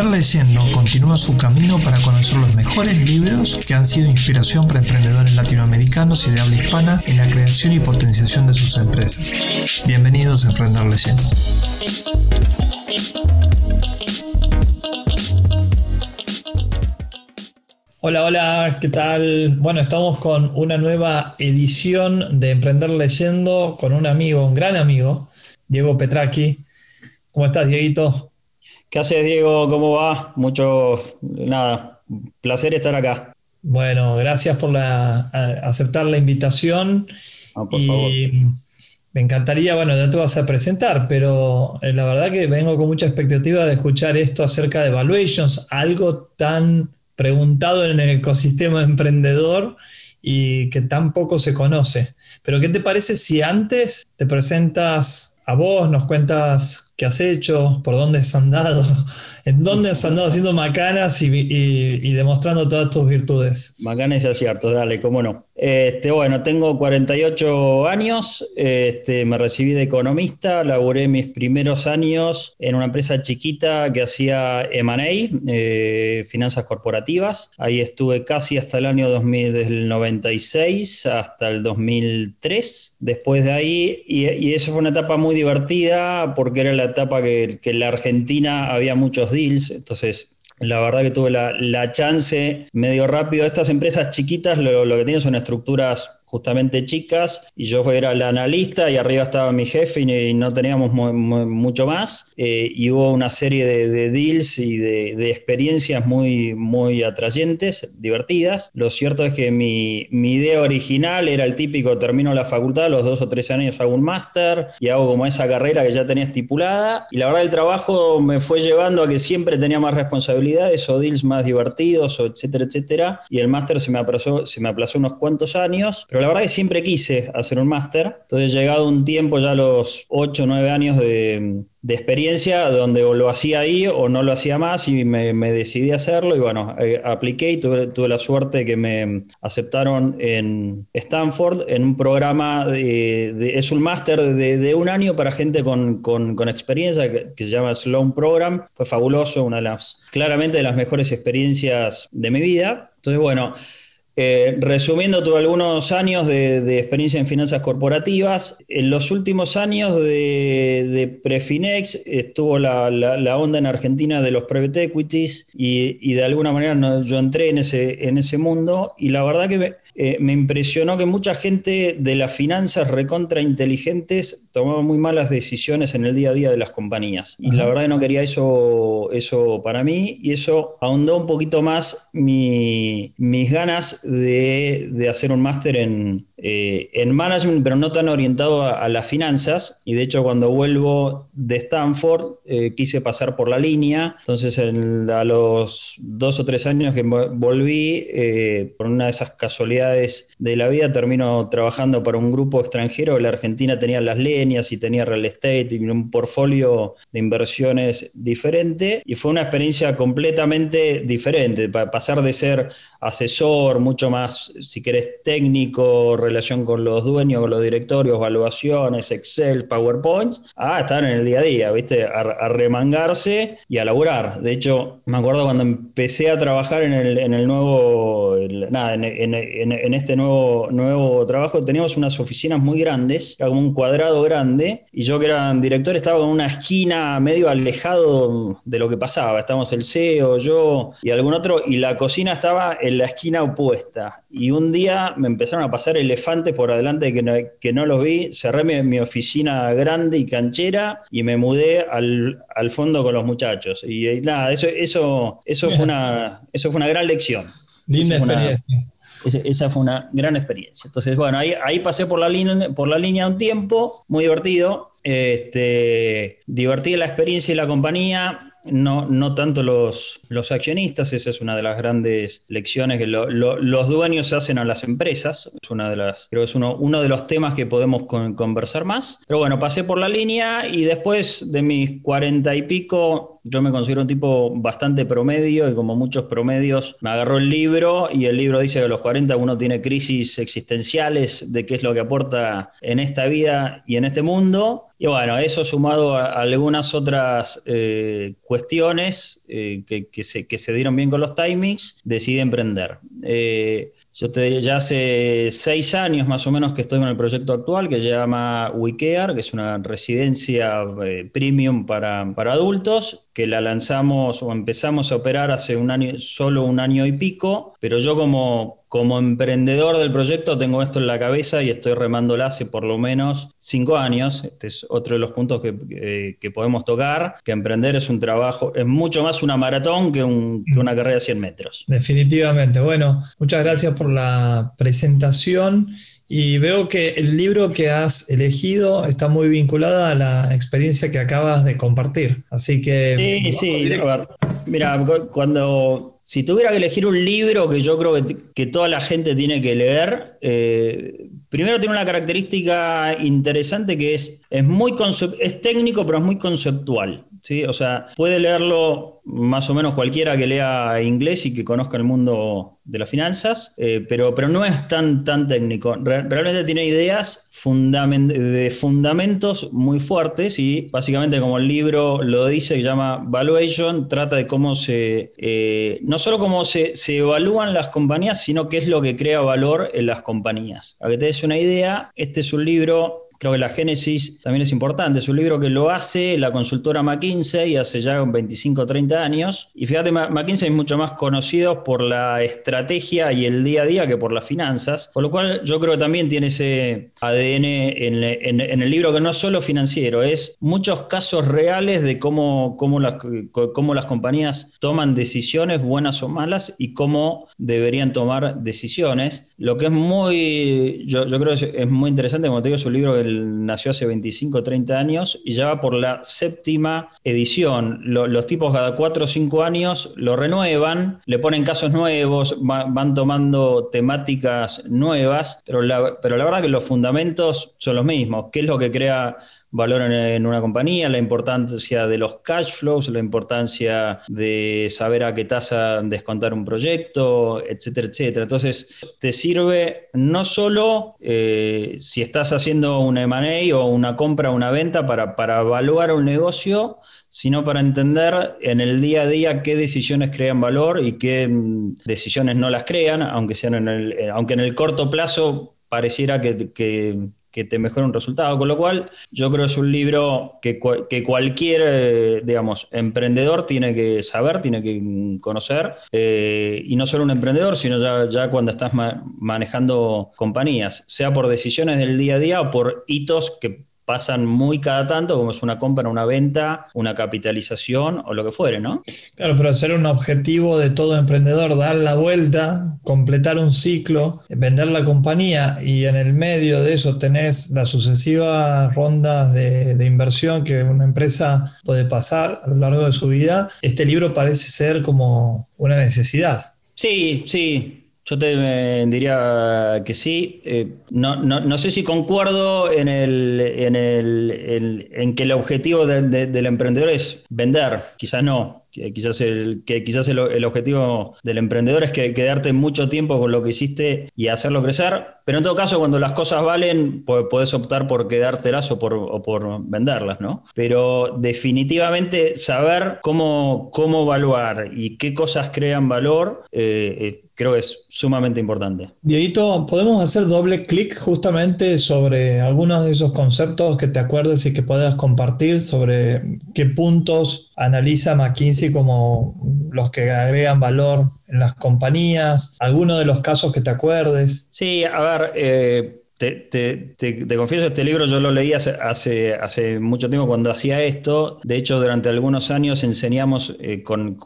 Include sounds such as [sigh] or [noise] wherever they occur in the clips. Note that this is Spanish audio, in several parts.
Emprender Leyendo continúa su camino para conocer los mejores libros que han sido inspiración para emprendedores latinoamericanos y de habla hispana en la creación y potenciación de sus empresas. Bienvenidos a Emprender Leyendo. Hola, hola, ¿qué tal? Bueno, estamos con una nueva edición de Emprender Leyendo con un amigo, un gran amigo, Diego Petraki. ¿Cómo estás, Dieguito? ¿Qué haces, Diego? ¿Cómo va? Mucho, nada, placer estar acá. Bueno, gracias por aceptar la invitación. y me encantaría, bueno, ya te vas a presentar, pero eh, la verdad que vengo con mucha expectativa de escuchar esto acerca de valuations, algo tan preguntado en el ecosistema [laughs] emprendedor y que tan poco se conoce. Pero ¿qué te parece si antes te presentas a vos, nos cuentas qué has hecho, por dónde has andado, [laughs] en dónde has andado haciendo macanas y, demostrando todas tus virtudes. Macanas y aciertos, dale, cómo no. Este, bueno, tengo 48 años, este, me recibí de economista, laburé mis primeros años en una empresa chiquita que hacía M&A, eh, finanzas corporativas. Ahí estuve casi hasta el año 2000, desde el 96 hasta el 2003. Después de ahí, y, y eso fue una etapa muy divertida porque era la etapa que, que en la Argentina había muchos deals, entonces la verdad que tuve la, chance medio rápido. Estas empresas chiquitas lo, lo, que tienen son estructuras justamente chicas y yo era el analista y arriba estaba mi jefe y, no teníamos mucho más. Eh, y hubo una serie de, deals y de, experiencias muy, muy atrayentes, divertidas. Lo cierto es que mi, mi, idea original era el típico, termino la facultad, los dos o tres años hago un máster y hago como esa carrera que ya tenía estipulada. Y la verdad el trabajo me fue llevando a que siempre tenía más responsabilidades o deals más divertidos o etcétera, etcétera. Y el máster se me aplazó, se me aplazó unos cuantos años, pero la verdad es que siempre quise hacer un máster. Entonces, llegado un tiempo, ya los 8 o 9 años de, experiencia, donde lo hacía ahí o no lo hacía más y me, decidí a hacerlo. Y bueno, eh, apliqué y tuve, la suerte que me aceptaron en Stanford en un programa, de, es un máster de, un año para gente con, experiencia que, que, se llama Sloan Program. Fue fabuloso, una de las, claramente de las mejores experiencias de mi vida. Entonces, bueno. Eh, resumiendo, tuve algunos años de, experiencia en finanzas corporativas. En los últimos años de, Prefinex estuvo la, onda en Argentina de los private equities y, de alguna manera yo entré en ese, en ese mundo y la verdad que eh, me impresionó que mucha gente de las finanzas recontra inteligentes tomaba muy malas decisiones en el día a día de las compañías. Y la verdad que no quería eso, eso para mí y eso ahondó un poquito más mis ganas de, hacer un máster en, eh, en management, pero no tan orientado a, las finanzas. Y de hecho cuando vuelvo de Stanford eh, quise pasar por la línea. Entonces a los dos o tres años que volví, por una de esas casualidades, de la vida termino trabajando para un grupo extranjero. La Argentina tenía las leñas y tenía real estate y un portfolio de inversiones diferente. Y fue una experiencia completamente diferente. Pasar de ser asesor, mucho más, si querés, técnico, relación con los dueños, con los directorios, evaluaciones, Excel, PowerPoints, a estar en el día a día, ¿viste? A, remangarse y a laburar. De hecho, me acuerdo cuando empecé a trabajar en el, en el nuevo, nada, en, en, este nuevo, nuevo trabajo teníamos unas oficinas muy grandes, era como un cuadrado grande, y yo que era director estaba en una esquina medio alejado de lo que pasaba. Estábamos el CEO, yo y algún otro, y la cocina estaba en la esquina opuesta. Y un día me empezaron a pasar elefantes por adelante que no, que no los vi, cerré mi, oficina grande y canchera y me mudé al, al fondo con los muchachos. Y, nada, eso, eso, eso, fue una, eso fue una gran lección. Linda experiencia esa fue una gran experiencia. Entonces, bueno, ahí, ahí pasé por la, línea, por la línea un tiempo, muy divertido. Este, divertida la experiencia y la compañía no, no tanto los, los, accionistas, esa es una de las grandes lecciones que los dueños hacen a las empresas, es una de las, creo que es uno, uno de los temas que podemos conversar más. Pero bueno, pasé por la línea y después de mis cuarenta y pico, yo me considero un tipo bastante promedio y como muchos promedios, me agarró el libro y el libro dice que a los 40 uno tiene crisis existenciales de qué es lo que aporta en esta vida y en este mundo. Y bueno, eso sumado a algunas otras eh, cuestiones eh, que, se, que, se, dieron bien con los timings, decidí emprender. Eh, yo te diría, ya hace seis años más o menos que estoy con el proyecto actual que se llama WeCare, que es una residencia premium para, para adultos, que la lanzamos o empezamos a operar hace un año, solo un año y pico, pero yo como, como emprendedor del proyecto tengo esto en la cabeza y estoy remándola hace por lo menos cinco años. Este es otro de los puntos que, que podemos tocar, que emprender es un trabajo, es mucho más una maratón que, un, que una carrera de 100 metros. Definitivamente. Bueno, muchas gracias por la presentación. Y veo que el libro que has elegido está muy vinculado a la experiencia que acabas de compartir. Así que... Sí, sí, a ver, mira, cuando... Si tuviera que elegir un libro que yo creo que, que toda la gente tiene que leer, eh, primero tiene una característica interesante que es, es, muy es técnico, pero es muy conceptual. ¿Sí? O sea, puede leerlo más o menos cualquiera que lea inglés y que conozca el mundo de las finanzas, eh, pero, pero no es tan, tan técnico. realmente tiene ideas de fundamentos muy fuertes y básicamente como el libro lo dice, se llama Valuation, trata de cómo se, eh, no solo cómo se, se, evalúan las compañías, sino qué es lo que crea valor en las compañías. A que te des una idea, este es un libro Creo que la génesis también es importante. Es un libro que lo hace la consultora McKinsey hace ya 25 o 30 años. Y fíjate, McKinsey es mucho más conocido por la estrategia y el día a día que por las finanzas. Por lo cual yo creo que también tiene ese ADN en, el libro que no es solo financiero, es muchos casos reales de cómo, cómo, las, cómo las compañías toman decisiones buenas o malas y cómo deberían tomar decisiones. Lo que es muy, yo, creo que es, muy interesante, como te digo, es un libro que nació hace 25 o 30 años y ya va por la séptima edición. los tipos cada 4 o 5 años lo renuevan, le ponen casos nuevos, van tomando temáticas nuevas, pero la, pero la verdad que los fundamentos son los mismos. ¿Qué es lo que crea valor en, una compañía, la importancia de los cash flows, la importancia de saber a qué tasa descontar un proyecto, etcétera, etcétera. Entonces, te sirve no solo eh, si estás haciendo un M&A o una compra o una venta para, para evaluar un negocio, sino para entender en el día a día qué decisiones crean valor y qué mm, decisiones no las crean, aunque, sean en el, eh, aunque en el corto plazo pareciera que te mejore un resultado. Con lo cual, yo creo que es un libro que, que cualquier, eh, digamos, emprendedor tiene que saber, tiene que conocer, eh, y no solo un emprendedor, sino ya, ya cuando estás manejando compañías, sea por decisiones del día a día o por hitos que pasan muy cada tanto, como es una compra, una venta, una capitalización o lo que fuere, ¿no? Claro, pero ser un objetivo de todo emprendedor, dar la vuelta, completar un ciclo, vender la compañía y en el medio de eso tenés las sucesivas rondas de, de inversión que una empresa puede pasar a lo largo de su vida, este libro parece ser como una necesidad. Sí, sí, yo te diría que sí. Eh, no, sé si concuerdo en, el, en, el, en que el objetivo del emprendedor es vender. Quizás no quizás el, que quizás el, objetivo del emprendedor es que, quedarte mucho tiempo con lo que hiciste y hacerlo crecer, pero en todo caso cuando las cosas valen puedes optar por quedártelas o por, por venderlas, ¿no? Pero definitivamente saber cómo, cómo evaluar y qué cosas crean valor eh, eh, creo que es sumamente importante. Dieguito, ¿podemos hacer doble clic justamente sobre algunos de esos conceptos que te acuerdes y que puedas compartir sobre qué puntos analiza McKinsey como los que agregan valor en las compañías, alguno de los casos que te acuerdes. Sí, a ver, eh, te, confieso, este libro yo lo leí hace, mucho tiempo cuando hacía esto. De hecho, durante algunos años enseñamos eh, con,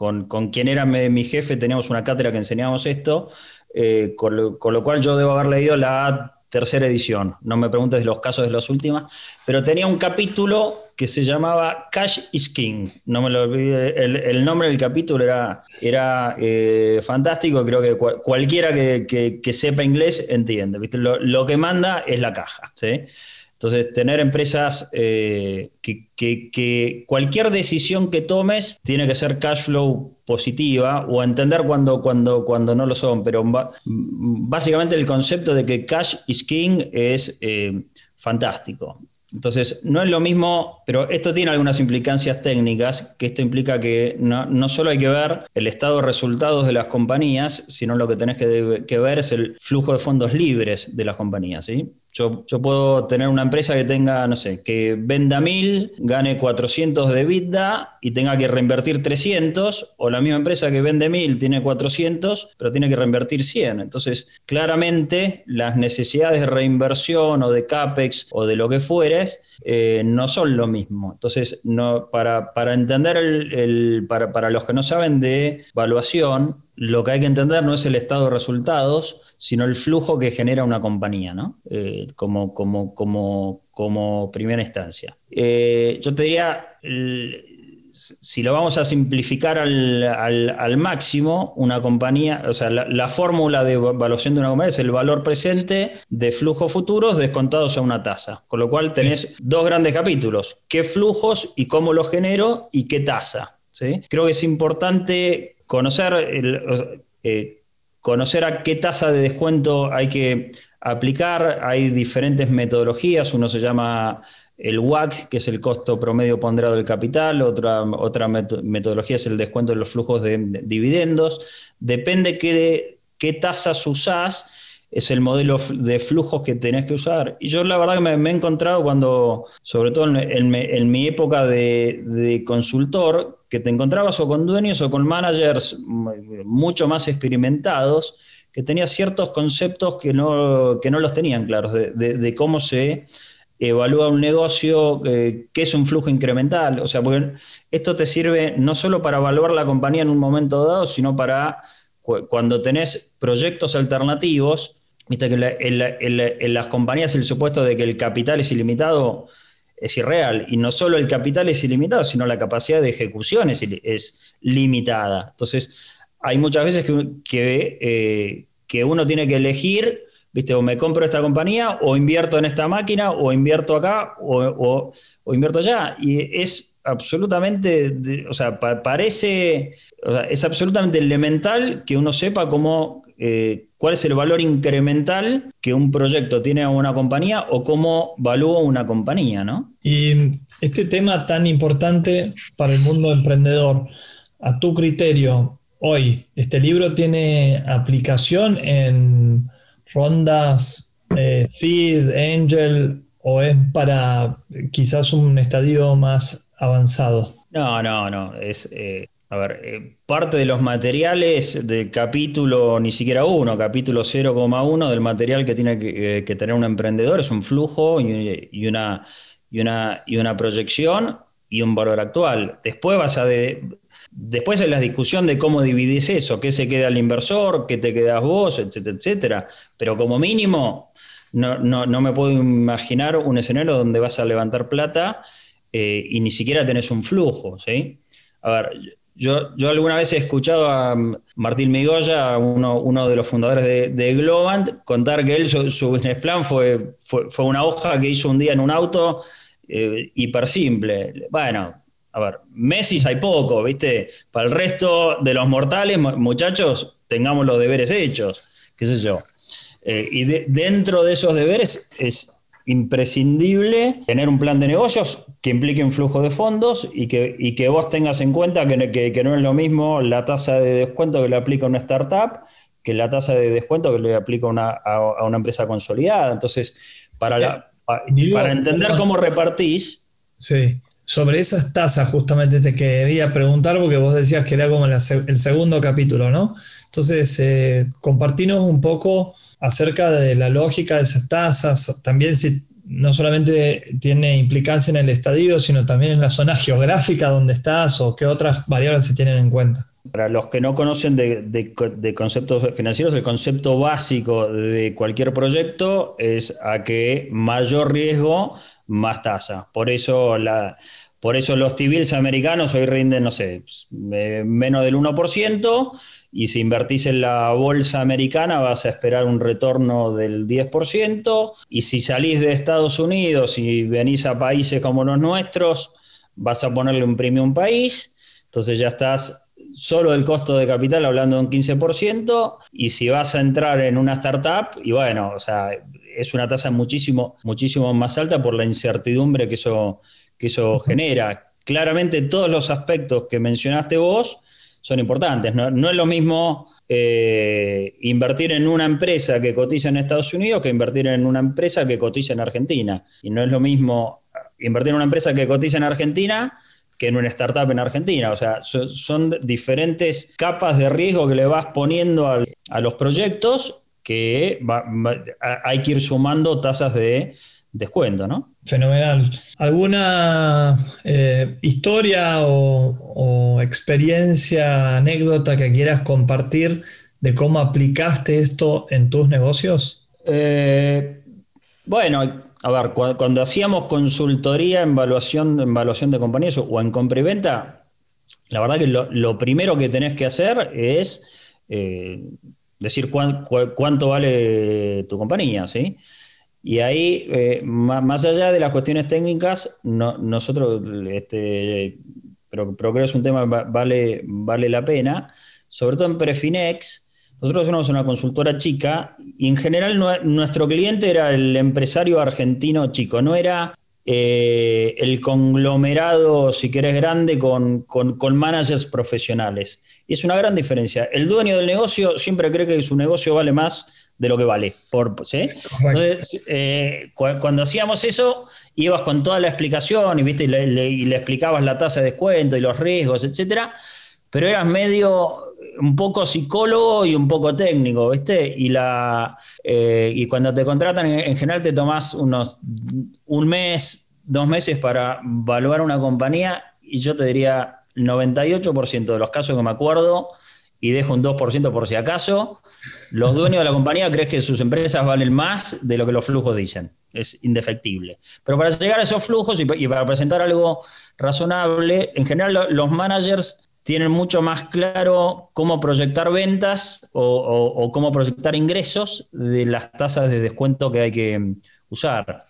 quien era mi, jefe, teníamos una cátedra que enseñábamos esto, eh, con, lo, con, lo, cual yo debo haber leído la tercera edición. No me preguntes los casos de las últimas, pero tenía un capítulo que se llamaba Cash is King. No me lo olvidé. El, nombre del capítulo era, era eh, fantástico. Creo que cualquiera que, sepa inglés entiende. ¿viste? Lo, que manda es la caja. ¿sí? Entonces, tener empresas eh, que, cualquier decisión que tomes tiene que ser cash flow positiva o entender cuando, cuando, cuando no lo son. Pero básicamente el concepto de que cash is king es eh, fantástico. Entonces, no es lo mismo, pero esto tiene algunas implicancias técnicas, que esto implica que no, no solo hay que ver el estado de resultados de las compañías, sino lo que tenés que, que ver es el flujo de fondos libres de las compañías. ¿sí? Yo, puedo tener una empresa que tenga, no sé, que venda mil, gane 400 de vida y tenga que reinvertir 300, o la misma empresa que vende mil tiene 400, pero tiene que reinvertir 100. Entonces, claramente las necesidades de reinversión o de CAPEX o de lo que fueres eh, no son lo mismo. Entonces, no, para, entender, el, para, para los que no saben de evaluación, lo que hay que entender no es el estado de resultados, sino el flujo que genera una compañía, ¿no? Eh, como, como, como, como, primera instancia. Eh, yo te diría, si lo vamos a simplificar al, máximo, una compañía, o sea, la, fórmula de evaluación de una compañía es el valor presente de flujos futuros descontados a una tasa. Con lo cual tenés dos grandes capítulos, qué flujos y cómo los genero y qué tasa. ¿sí? Creo que es importante conocer el, eh, conocer a qué tasa de descuento hay que aplicar. Hay diferentes metodologías, uno se llama el WAC, que es el costo promedio ponderado del capital, otra, metodología es el descuento de los flujos de, dividendos. Depende qué, qué tasas usás, es el modelo de flujos que tenés que usar. Y yo la verdad que me, he encontrado cuando, sobre todo en, mi época de, de consultor, que te encontrabas o con dueños o con managers mucho más experimentados, que tenían ciertos conceptos que no, no los tenían claros, de, cómo se evalúa un negocio, eh, qué es un flujo incremental. O sea, porque esto te sirve no solo para evaluar la compañía en un momento dado, sino para cuando tenés proyectos alternativos. Viste que en las compañías el supuesto de que el capital es ilimitado es irreal. Y no solo el capital es ilimitado, sino la capacidad de ejecución es, limitada. Entonces, hay muchas veces que, eh, que, uno tiene que elegir, ¿viste? O me compro esta compañía, o invierto en esta máquina, o invierto acá, o, invierto allá. Y es absolutamente, o sea, parece, es absolutamente elemental que uno sepa cómo eh, cuál es el valor incremental que un proyecto tiene a una compañía o cómo valúa una compañía, ¿no? Y este tema tan importante para el mundo emprendedor, a tu criterio, hoy, ¿este libro tiene aplicación en rondas eh, Seed, Angel o es para quizás un estadio más avanzado? No, no, no. Es, eh, a ver, eh, parte de los materiales del capítulo, ni siquiera uno, capítulo 0,1 del material que tiene eh, que, tener un emprendedor es un flujo y, una, y, una, y una proyección y un valor actual. Después vas a después es la discusión de cómo dividís eso, qué se queda al inversor, qué te quedas vos, etcétera, etcétera. Pero como mínimo, no, me puedo imaginar un escenario donde vas a levantar plata eh, y ni siquiera tenés un flujo, ¿sí? A ver, yo, alguna vez he escuchado a Martín Migoya, uno, uno de los fundadores de, de, Globant, contar que él, su, business plan fue, fue, una hoja que hizo un día en un auto eh, hiper simple. Bueno, a ver, Messi hay poco, ¿viste? Para el resto de los mortales, muchachos, tengamos los deberes hechos, qué sé yo. Eh, y dentro de esos deberes es imprescindible tener un plan de negocios que implique un flujo de fondos y que, y que vos tengas en cuenta que, que, no es lo mismo la tasa de descuento que le aplica una startup que la tasa de descuento que le aplica una, a, una empresa consolidada. Entonces, para, la, eh, para entender cómo repartís. Sí, sobre esas tasas justamente te quería preguntar porque vos decías que era como el segundo capítulo, ¿no? Entonces, eh, compartinos un poco acerca de la lógica de esas tasas, también si no solamente tiene implicancia en el estadio, sino también en la zona geográfica donde estás o qué otras variables se tienen en cuenta. Para los que no conocen de, conceptos financieros, el concepto básico de cualquier proyecto es a que mayor riesgo, más tasa. Por eso, la, por eso los T-bills americanos hoy rinden, no sé, menos del 1%, y si invertís en la bolsa americana vas a esperar un retorno del 10%, y si salís de Estados Unidos y venís a países como los nuestros, vas a ponerle un premium país, entonces ya estás solo del costo de capital hablando de un 15%, y si vas a entrar en una startup, y bueno, o sea, es una tasa muchísimo, muchísimo más alta por la incertidumbre que eso, que eso genera. Claramente todos los aspectos que mencionaste vos son importantes. No, es lo mismo eh, invertir en una empresa que cotiza en Estados Unidos que invertir en una empresa que cotiza en Argentina. Y no es lo mismo invertir en una empresa que cotiza en Argentina que en una startup en Argentina. O sea, son diferentes capas de riesgo que le vas poniendo a los proyectos que hay que ir sumando tasas de descuento, ¿no? Fenomenal. ¿Alguna eh, historia o, experiencia, anécdota que quieras compartir de cómo aplicaste esto en tus negocios? Eh, bueno, a ver, cuando, hacíamos consultoría en evaluación, evaluación de compañías o en compra y venta, la verdad que lo, primero que tenés que hacer es eh, decir cuánto vale tu compañía, ¿sí? Y ahí, eh, más, allá de las cuestiones técnicas, nosotros, este, pero, creo que es un tema que vale, vale la pena, sobre todo en Prefinex, nosotros somos una consultora chica y en general nuestro cliente era el empresario argentino chico, no era eh, el conglomerado, si querés, grande con, con, managers profesionales. Y es una gran diferencia. El dueño del negocio siempre cree que su negocio vale más de lo que vale. Por, Entonces, eh, cuando hacíamos eso, ibas con toda la explicación y, ¿viste? le, y le explicabas la tasa de descuento y los riesgos, etcétera, pero eras medio un poco psicólogo y un poco técnico, ¿viste? Y, la, eh, y cuando te contratan, en, general te tomás unos un mes, dos meses para evaluar una compañía y yo te diría 98% de los casos que me acuerdo y dejo un 2% por si acaso, los dueños de la compañía creen que sus empresas valen más de lo que los flujos dicen. Es indefectible. Pero para llegar a esos flujos y, y para presentar algo razonable, en general los managers tienen mucho más claro cómo proyectar ventas o, cómo proyectar ingresos de las tasas de descuento que hay que usar.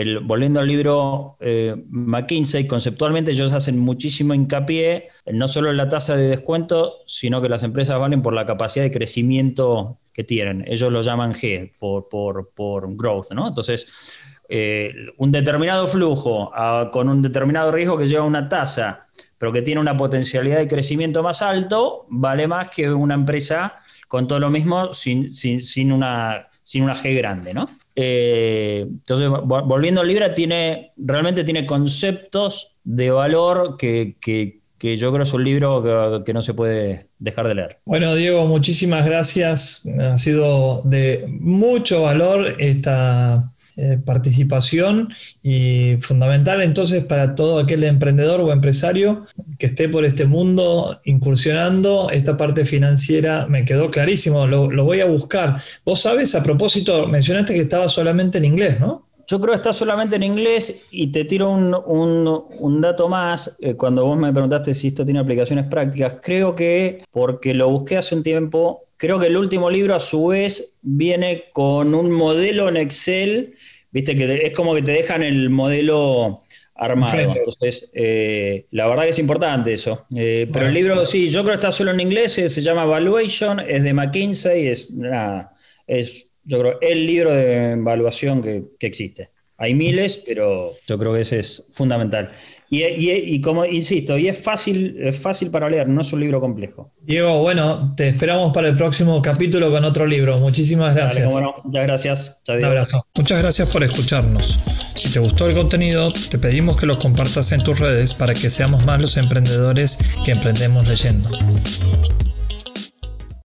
El, volviendo al libro eh, McKinsey, conceptualmente ellos hacen muchísimo hincapié no solo en la tasa de descuento, sino que las empresas valen por la capacidad de crecimiento que tienen. Ellos lo llaman G, por, por, growth, ¿no? Entonces, eh, un determinado flujo con un determinado riesgo que lleva una tasa pero que tiene una potencialidad de crecimiento más alto, vale más que una empresa con todo lo mismo sin, una, sin una G grande, ¿no? Eh, entonces, volviendo al libro, tiene, realmente tiene conceptos de valor que, yo creo es un libro que, que, no se puede dejar de leer. Bueno, Diego, muchísimas gracias. Ha sido de mucho valor esta eh, participación y fundamental entonces para todo aquel emprendedor o empresario que esté por este mundo incursionando, esta parte financiera me quedó clarísimo, lo, voy a buscar. Vos sabes, a propósito, mencionaste que estaba solamente en inglés, ¿no? Yo creo que está solamente en inglés y te tiro un, dato más. Eh, cuando vos me preguntaste si esto tiene aplicaciones prácticas, creo que, porque lo busqué hace un tiempo, creo que el último libro a su vez viene con un modelo en Excel viste que es como que te dejan el modelo armado. Entonces, eh, la verdad que es importante eso. Eh, pero el libro, sí, yo creo que está solo en inglés, se llama Valuation, es de McKinsey, es nada, es yo creo el libro de evaluación que, que existe. Hay miles, pero yo creo que ese es fundamental. Y, como insisto, y es fácil, es fácil para leer, no es un libro complejo. Diego, bueno, te esperamos para el próximo capítulo con otro libro. Muchísimas gracias. muchas gracias. Un abrazo. Muchas gracias por escucharnos. Si te gustó el contenido, te pedimos que lo compartas en tus redes para que seamos más los emprendedores que emprendemos leyendo.